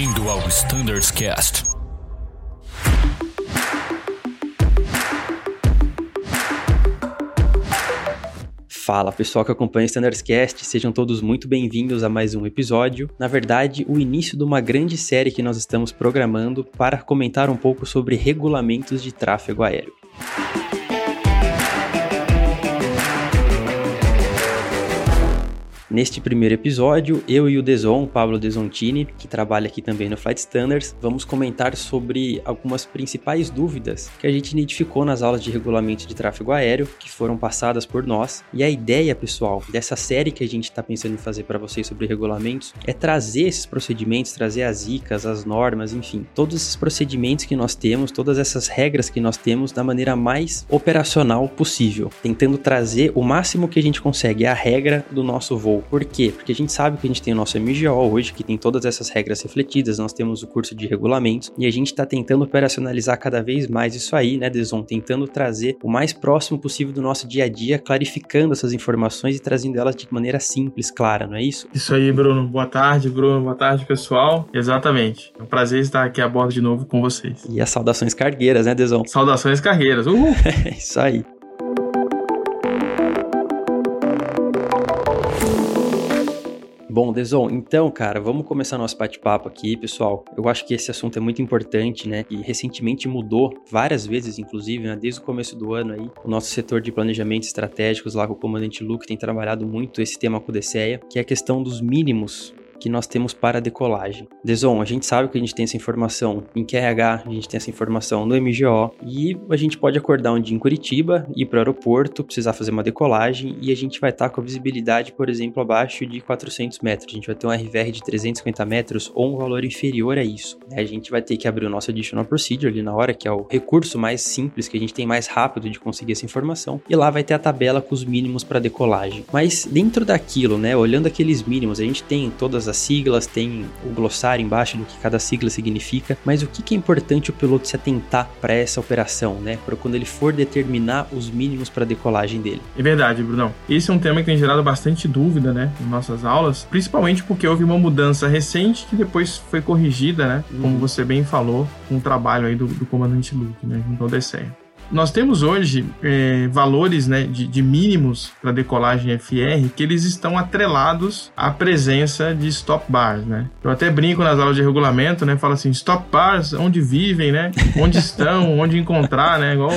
Bem-vindo ao Standards Cast. Fala pessoal que acompanha o Standards Cast, sejam todos muito bem-vindos a mais um episódio. Na verdade, o início de uma grande série que nós estamos programando para comentar um pouco sobre regulamentos de tráfego aéreo. Neste primeiro episódio, eu e o Deson, Pablo Desontini, que trabalha aqui também no Flight Standards, vamos comentar sobre algumas principais dúvidas que a gente identificou nas aulas de regulamento de tráfego aéreo que foram passadas por nós. E a ideia, pessoal, dessa série que a gente está pensando em fazer para vocês sobre regulamentos é trazer esses procedimentos, trazer as ICAs, as normas, enfim, todos esses procedimentos que nós temos, todas essas regras que nós temos da maneira mais operacional possível, tentando trazer o máximo que a gente consegue a regra do nosso voo por quê? Porque a gente sabe que a gente tem o nosso MGO hoje, que tem todas essas regras refletidas, nós temos o curso de regulamentos e a gente está tentando operacionalizar cada vez mais isso aí, né, Deson? Tentando trazer o mais próximo possível do nosso dia a dia, clarificando essas informações e trazendo elas de maneira simples, clara, não é isso? Isso aí, Bruno. Boa tarde, Bruno. Boa tarde, pessoal. Exatamente. É um prazer estar aqui a bordo de novo com vocês. E as saudações cargueiras, né, Deson? Saudações cargueiras. Uhul! é isso aí. Bom, Deson, então, cara, vamos começar nosso bate-papo aqui, pessoal. Eu acho que esse assunto é muito importante, né? E recentemente mudou várias vezes, inclusive, né? Desde o começo do ano aí, o nosso setor de planejamentos estratégicos lá com o comandante Luke tem trabalhado muito esse tema com o DCEA, que é a questão dos mínimos que nós temos para decolagem. Deson, a gente sabe que a gente tem essa informação em QRH, a gente tem essa informação no MGO e a gente pode acordar um dia em Curitiba, ir para o aeroporto, precisar fazer uma decolagem e a gente vai estar tá com a visibilidade, por exemplo, abaixo de 400 metros. A gente vai ter um RVR de 350 metros ou um valor inferior a isso. A gente vai ter que abrir o nosso Additional Procedure ali na hora, que é o recurso mais simples, que a gente tem mais rápido de conseguir essa informação, e lá vai ter a tabela com os mínimos para decolagem. Mas dentro daquilo, né, olhando aqueles mínimos, a gente tem todas as siglas, tem o glossário embaixo do que cada sigla significa, mas o que, é importante o piloto se atentar para essa operação, né? Para quando ele for determinar os mínimos para decolagem dele. É verdade, Brunão. Esse é um tema que tem gerado bastante dúvida, né, em nossas aulas, principalmente porque houve uma mudança recente que depois foi corrigida, né, como uhum. você bem falou, com o trabalho aí do, do comandante Luke, né, junto ao DCE. Nós temos hoje é, valores né, de, de mínimos para decolagem FR que eles estão atrelados à presença de stop bars. Né? Eu até brinco nas aulas de regulamento, né? Falo assim, stop bars, onde vivem, né? Onde estão, onde encontrar, né? Igual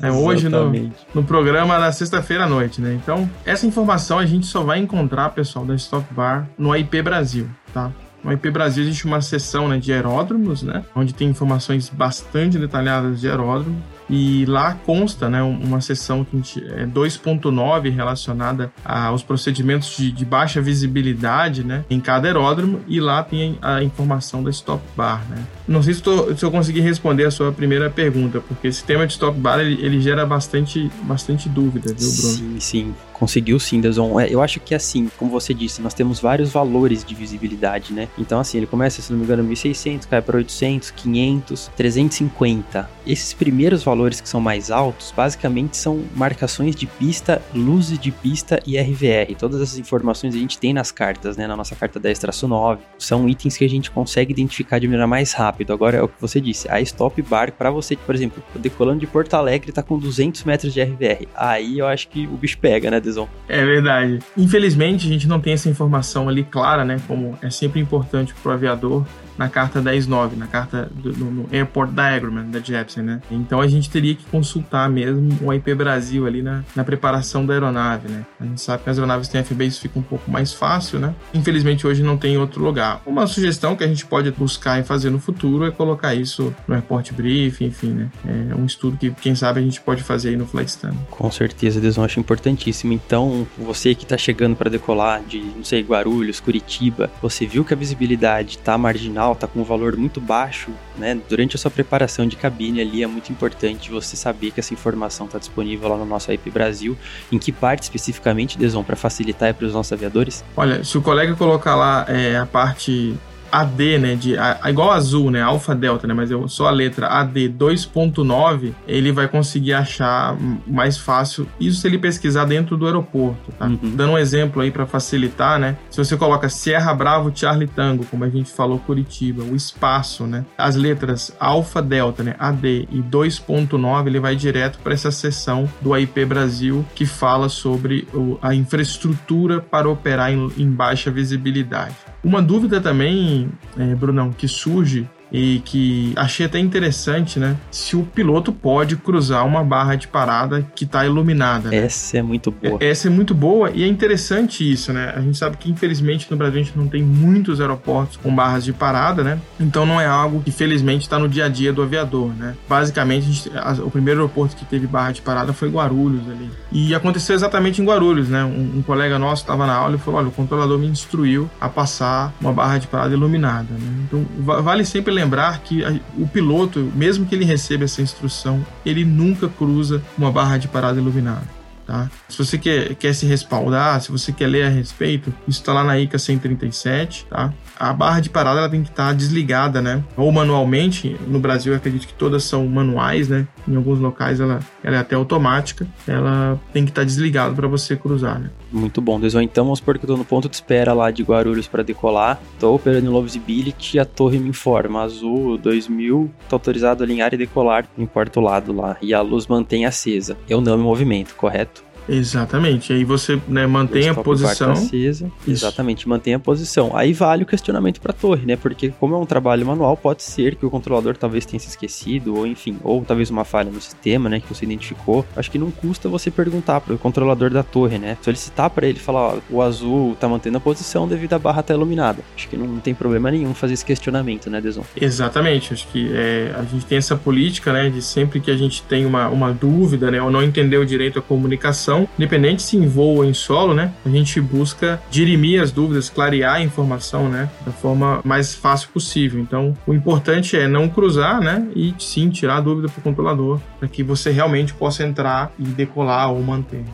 é, hoje no, no programa da sexta-feira à noite, né? Então, essa informação a gente só vai encontrar, pessoal, da Stop Bar no IP Brasil, tá? No IP Brasil existe uma seção né, de aeródromos, né, onde tem informações bastante detalhadas de aeródromo. E lá consta né, uma seção que é 2.9 relacionada aos procedimentos de, de, baixa visibilidade né, em cada aeródromo, e lá tem a informação da stop bar. Né. Não sei se, tô, se eu consegui responder a sua primeira pergunta, porque esse tema de stop bar ele, ele gera bastante, bastante dúvida, viu, Bruno? Sim, sim. Conseguiu sim, Dazon. É, eu acho que assim, como você disse, nós temos vários valores de visibilidade, né? Então, assim, ele começa, se não me engano, 1600, cai para 800, 500, 350. Esses primeiros valores que são mais altos, basicamente são marcações de pista, luzes de pista e RVR. Todas essas informações a gente tem nas cartas, né? Na nossa carta 10-9. São itens que a gente consegue identificar de maneira mais rápida. Agora, é o que você disse, a stop bar, para você, por exemplo, decolando de Porto Alegre, tá com 200 metros de RVR. Aí eu acho que o bicho pega, né? É verdade. Infelizmente, a gente não tem essa informação ali clara, né? Como é sempre importante para o aviador na carta 10.9, na carta do, no Airport Diagram da Jepsen, né? Então a gente teria que consultar mesmo o IP Brasil ali na, na preparação da aeronave, né? A gente sabe que as aeronaves têm FBAs fica um pouco mais fácil, né? Infelizmente hoje não tem em outro lugar. Uma sugestão que a gente pode buscar e fazer no futuro é colocar isso no Airport Brief, enfim, né? É um estudo que, quem sabe, a gente pode fazer aí no Flight Stand. Com certeza, eu acho importantíssimo. Então, você que está chegando para decolar de, não sei, Guarulhos, Curitiba, você viu que a visibilidade está marginal tá com um valor muito baixo, né? Durante a sua preparação de cabine ali é muito importante você saber que essa informação está disponível lá no nosso IP Brasil. Em que parte especificamente, Deson, para facilitar para os nossos aviadores? Olha, se o colega colocar lá é, a parte AD, né, de a, igual azul, né, alfa delta, né, mas eu só a letra AD 2.9, ele vai conseguir achar mais fácil isso se ele pesquisar dentro do aeroporto, tá? Uhum. Dando um exemplo aí para facilitar, né? Se você coloca Sierra Bravo Charlie Tango, como a gente falou Curitiba, o espaço, né? As letras alfa delta, né, AD e 2.9, ele vai direto para essa seção do AIP Brasil que fala sobre o, a infraestrutura para operar em, em baixa visibilidade. Uma dúvida também, é, Brunão, que surge e que achei até interessante, né? Se o piloto pode cruzar uma barra de parada que está iluminada. Né? Essa é muito boa. Essa é muito boa e é interessante isso, né? A gente sabe que infelizmente no Brasil a gente não tem muitos aeroportos com barras de parada, né? Então não é algo que felizmente está no dia a dia do aviador, né? Basicamente gente, a, o primeiro aeroporto que teve barra de parada foi Guarulhos ali. E aconteceu exatamente em Guarulhos, né? Um, um colega nosso estava na aula e falou: olha, o controlador me instruiu a passar uma barra de parada iluminada, né? Então vale sempre lembrar que o piloto, mesmo que ele receba essa instrução, ele nunca cruza uma barra de parada iluminada. Tá? Se você quer, quer se respaldar, se você quer ler a respeito, isso está lá na ICA 137, tá? A barra de parada ela tem que estar tá desligada, né? Ou manualmente, no Brasil eu acredito que todas são manuais, né? Em alguns locais ela, ela é até automática, ela tem que estar tá desligada para você cruzar, né? Muito bom, Desão. Então vamos supor que eu tô no ponto de espera lá de Guarulhos para decolar, tô operando em low visibility, a torre me informa, azul 2000, tá autorizado a alinhar e decolar, não importa o lado lá, e a luz mantém acesa. Eu não me movimento, correto? Exatamente. Aí você né, mantém a posição. Acesa. Exatamente, mantém a posição. Aí vale o questionamento para a torre, né? Porque como é um trabalho manual, pode ser que o controlador talvez tenha se esquecido, ou enfim, ou talvez uma falha no sistema, né, que você identificou. Acho que não custa você perguntar para o controlador da torre, né? Solicitar para ele falar, ó, o azul tá mantendo a posição devido à barra estar tá iluminada. Acho que não tem problema nenhum fazer esse questionamento, né, Deson? Exatamente. Acho que é, a gente tem essa política, né, de sempre que a gente tem uma, uma dúvida, né, ou não entendeu direito a comunicação informação, independente se em voo ou em solo, né? A gente busca dirimir as dúvidas, clarear a informação, né? Da forma mais fácil possível. Então, o importante é não cruzar, né? E sim tirar a dúvida para o controlador, para que você realmente possa entrar e decolar ou manter.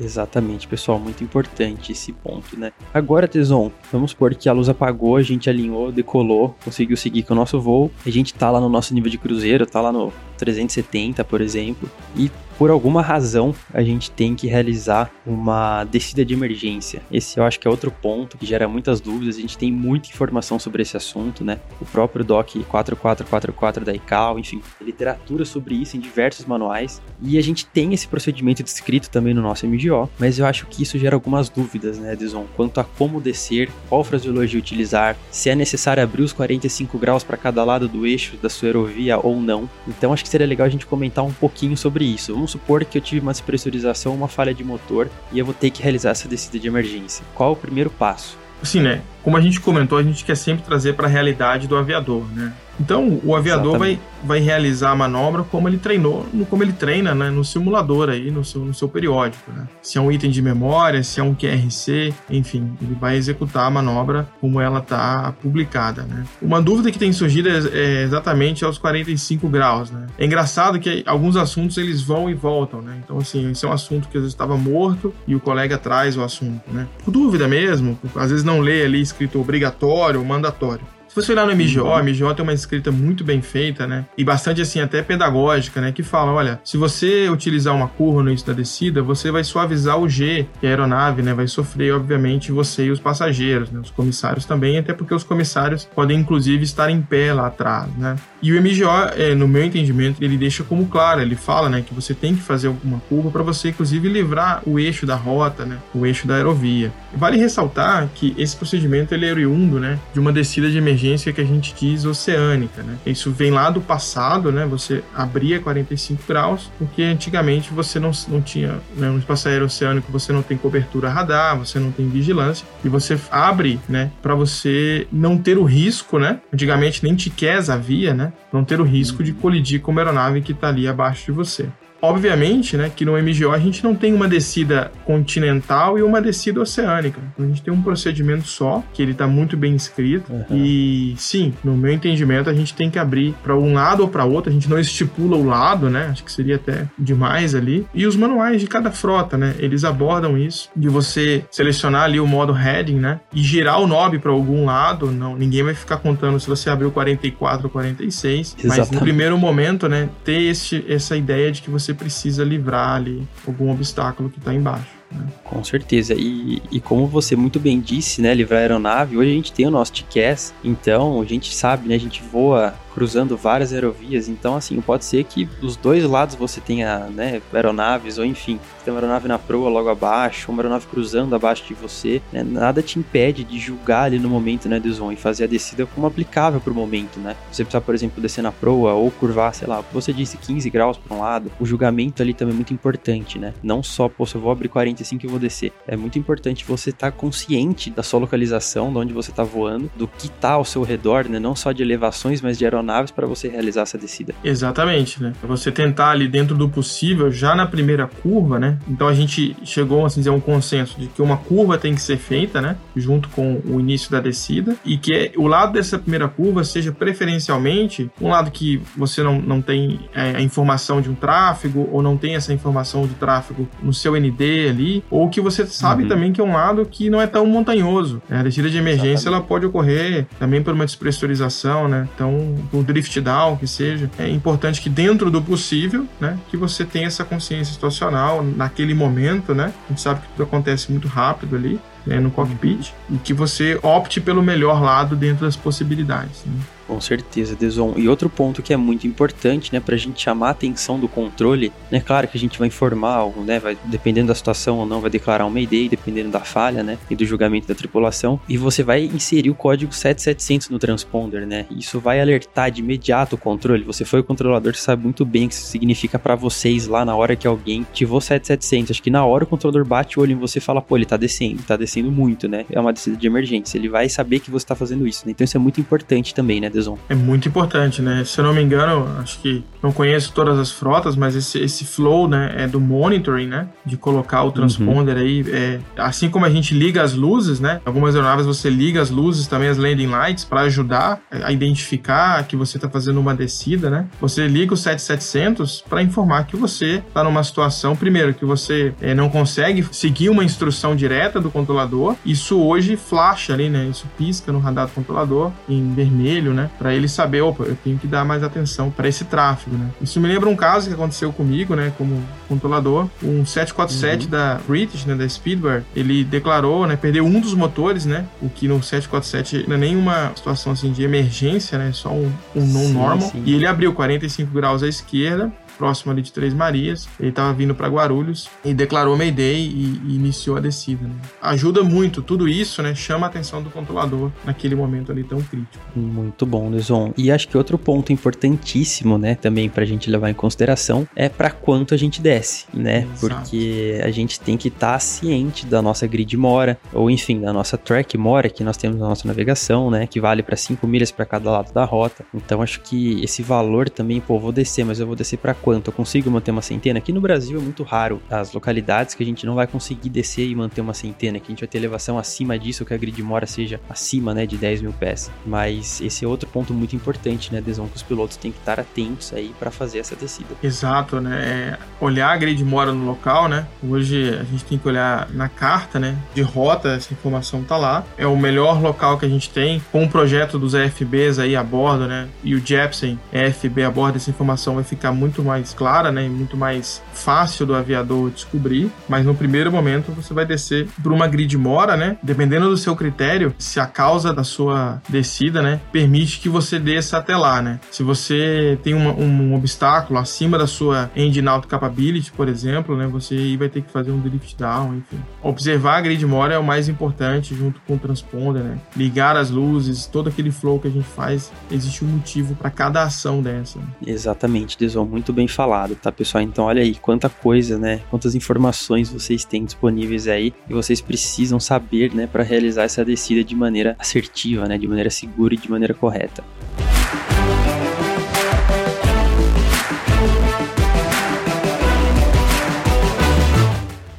Exatamente, pessoal, muito importante esse ponto, né? Agora, Teson, vamos supor que a luz apagou, a gente alinhou, decolou, conseguiu seguir com o nosso voo, a gente tá lá no nosso nível de cruzeiro, tá lá no 370, por exemplo, e por alguma razão a gente tem que realizar uma descida de emergência. Esse eu acho que é outro ponto que gera muitas dúvidas. A gente tem muita informação sobre esse assunto, né? O próprio DOC 4444 da ICAO, enfim, literatura sobre isso em diversos manuais. E a gente tem esse procedimento descrito também no nosso MGO, mas eu acho que isso gera algumas dúvidas, né, Edson? Quanto a como descer, qual fraseologia utilizar, se é necessário abrir os 45 graus para cada lado do eixo da sua aerovia ou não. Então acho que seria legal a gente comentar um pouquinho sobre isso. Vamos supor que eu tive uma despressurização, uma falha de motor e eu vou ter que realizar essa descida de emergência. Qual o primeiro passo? Assim, né? Como a gente comentou, a gente quer sempre trazer para a realidade do aviador, né? Então, o aviador vai, vai realizar a manobra como ele treinou, como ele treina né, no simulador aí, no seu, no seu periódico. Né? Se é um item de memória, se é um QRC, enfim, ele vai executar a manobra como ela está publicada. Né? Uma dúvida que tem surgido é, é, exatamente aos 45 graus. Né? É engraçado que alguns assuntos eles vão e voltam. Né? Então, assim, esse é um assunto que às vezes estava morto e o colega traz o assunto. Né? Por dúvida mesmo, às vezes não lê ali escrito obrigatório ou mandatório. Se você olhar no MGO, a MGO tem uma escrita muito bem feita, né? E bastante, assim, até pedagógica, né? Que fala, olha, se você utilizar uma curva no início da descida, você vai suavizar o G que a aeronave, né? Vai sofrer, obviamente, você e os passageiros, né? Os comissários também, até porque os comissários podem, inclusive, estar em pé lá atrás, né? E o MGO, é, no meu entendimento, ele deixa como claro, ele fala, né? Que você tem que fazer alguma curva para você, inclusive, livrar o eixo da rota, né? O eixo da aerovia. Vale ressaltar que esse procedimento, ele é oriundo, né? De uma descida de emergência emergência que a gente diz oceânica, né? Isso vem lá do passado, né? Você abria 45 graus, porque antigamente você não, não tinha, né? no espaço aéreo oceânico você não tem cobertura radar, você não tem vigilância, e você abre, né? Para você não ter o risco, né? Antigamente nem TICAS havia, né? Não ter o risco de colidir com uma aeronave que está ali abaixo de você. Obviamente, né, que no MGO a gente não tem uma descida continental e uma descida oceânica. A gente tem um procedimento só, que ele está muito bem escrito. Uhum. E sim, no meu entendimento, a gente tem que abrir para um lado ou para outro. A gente não estipula o lado, né? Acho que seria até demais ali. E os manuais de cada frota, né? Eles abordam isso, de você selecionar ali o modo heading, né? E girar o knob para algum lado. Não, ninguém vai ficar contando se você abriu 44 ou 46. Exatamente. Mas no primeiro momento, né? Ter esse, essa ideia de que você precisa livrar ali algum obstáculo que está embaixo. Né? Com certeza. E, e como você muito bem disse, né, livrar a aeronave, hoje a gente tem o nosso TCAS, então a gente sabe, né, a gente voa cruzando várias aerovias, então assim, pode ser que dos dois lados você tenha, né, aeronaves ou enfim, tem uma aeronave na proa logo abaixo, uma aeronave cruzando abaixo de você, né, nada te impede de julgar ali no momento, né, Deson, e fazer a descida como aplicável para o momento, né. Você precisa, por exemplo, descer na proa ou curvar, sei lá, você disse 15 graus para um lado, o julgamento ali também é muito importante, né, não só, pô, se eu vou abrir 45 que eu vou descer, é muito importante você estar tá consciente da sua localização, de onde você está voando, do que está ao seu redor, né, não só de elevações, mas de aeronaves para você realizar essa descida. Exatamente, né? Você tentar ali dentro do possível, já na primeira curva, né? Então a gente chegou assim, a um consenso de que uma curva tem que ser feita, né? Junto com o início da descida e que o lado dessa primeira curva seja preferencialmente um lado que você não, não tem é, a informação de um tráfego ou não tem essa informação de tráfego no seu ND ali, ou que você sabe uhum. também que é um lado que não é tão montanhoso. Né? A descida de emergência Exatamente. ela pode ocorrer também por uma despressurização, né? Então, um drift down, que seja, é importante que dentro do possível, né, que você tenha essa consciência situacional naquele momento, né? A gente sabe que tudo acontece muito rápido ali, né, no cockpit, e que você opte pelo melhor lado dentro das possibilidades. Né? Com certeza, Deson. E outro ponto que é muito importante, né, para a gente chamar a atenção do controle, né, claro que a gente vai informar, né, vai, dependendo da situação ou não, vai declarar um Mayday, dependendo da falha, né, e do julgamento da tripulação, e você vai inserir o código 7700 no transponder, né, isso vai alertar de imediato o controle. Você foi o controlador, você sabe muito bem o que isso significa para vocês lá na hora que alguém ativou 7700. Acho que na hora o controlador bate o olho em você e fala, pô, ele tá descendo, tá descendo muito, né, é uma descida de emergência, ele vai saber que você tá fazendo isso, né, então isso é muito importante também, né, é muito importante, né? Se eu não me engano, acho que não conheço todas as frotas, mas esse, esse flow, né, é do monitoring, né? De colocar o transponder uhum. aí. É, assim como a gente liga as luzes, né? Algumas aeronaves você liga as luzes, também as landing lights, para ajudar a identificar que você está fazendo uma descida, né? Você liga o 7700 para informar que você está numa situação, primeiro, que você é, não consegue seguir uma instrução direta do controlador. Isso hoje flasha ali, né? Isso pisca no radar do controlador em vermelho, né? Para ele saber, opa, eu tenho que dar mais atenção para esse tráfego, né? Isso me lembra um caso que aconteceu comigo, né, como controlador, um 747 uhum. da British, né, da Speedware, ele declarou, né, perdeu um dos motores, né, o que no 747 não é nenhuma situação assim de emergência, né, só um, um non-normal, e ele abriu 45 graus à esquerda, próximo ali de Três Marias. Ele estava vindo para Guarulhos e declarou Mayday e, e iniciou a descida. Né? Ajuda muito, tudo isso, né? Chama a atenção do controlador naquele momento ali tão crítico. Muito bom, Lison. E acho que outro ponto importantíssimo, né, também para a gente levar em consideração é para quanto a gente desce, né? Exato. Porque a gente tem que estar tá ciente da nossa grid mora, ou enfim, da nossa track mora que nós temos na nossa navegação, né? Que vale para 5 milhas para cada lado da rota. Então acho que esse valor também, pô, vou descer, mas eu vou descer para quanto? Quanto? Eu consigo manter uma centena? Aqui no Brasil é muito raro as localidades que a gente não vai conseguir descer e manter uma centena, que a gente vai ter elevação acima disso, que a grid mora seja acima né, de 10 mil pés. Mas esse é outro ponto muito importante, né, Desão, que os pilotos têm que estar atentos aí para fazer essa descida. Exato, né? É olhar a grid mora no local, né? Hoje a gente tem que olhar na carta, né? De rota, essa informação tá lá. É o melhor local que a gente tem, com o projeto dos EFBs aí a bordo, né? E o Jepsen EFB a bordo, essa informação vai ficar muito mais mais clara, né, muito mais fácil do aviador descobrir, mas no primeiro momento você vai descer por uma grid mora, né? Dependendo do seu critério, se a causa da sua descida, né, permite que você desça até lá, né? Se você tem uma, um, obstáculo acima da sua engine out capability, por exemplo, né, você vai ter que fazer um drift down, enfim. Observar a grid mora é o mais importante junto com o transponder, né? Ligar as luzes, todo aquele flow que a gente faz, existe um motivo para cada ação dessa. Exatamente, Deson, muito bem falado, tá, pessoal? Então, olha aí quanta coisa, né? Quantas informações vocês têm disponíveis aí e vocês precisam saber, né, para realizar essa descida de maneira assertiva, né, de maneira segura e de maneira correta.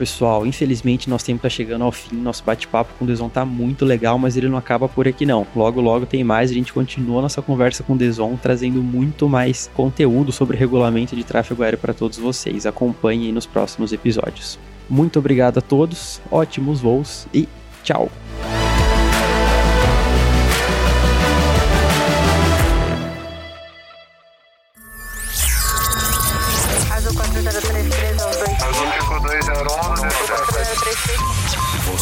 Pessoal, infelizmente nosso tempo tá chegando ao fim. Nosso bate-papo com o Deson tá muito legal, mas ele não acaba por aqui não. Logo, logo tem mais. A gente continua nossa conversa com o Deson, trazendo muito mais conteúdo sobre regulamento de tráfego aéreo para todos vocês. Acompanhem nos próximos episódios. Muito obrigado a todos, ótimos voos e tchau!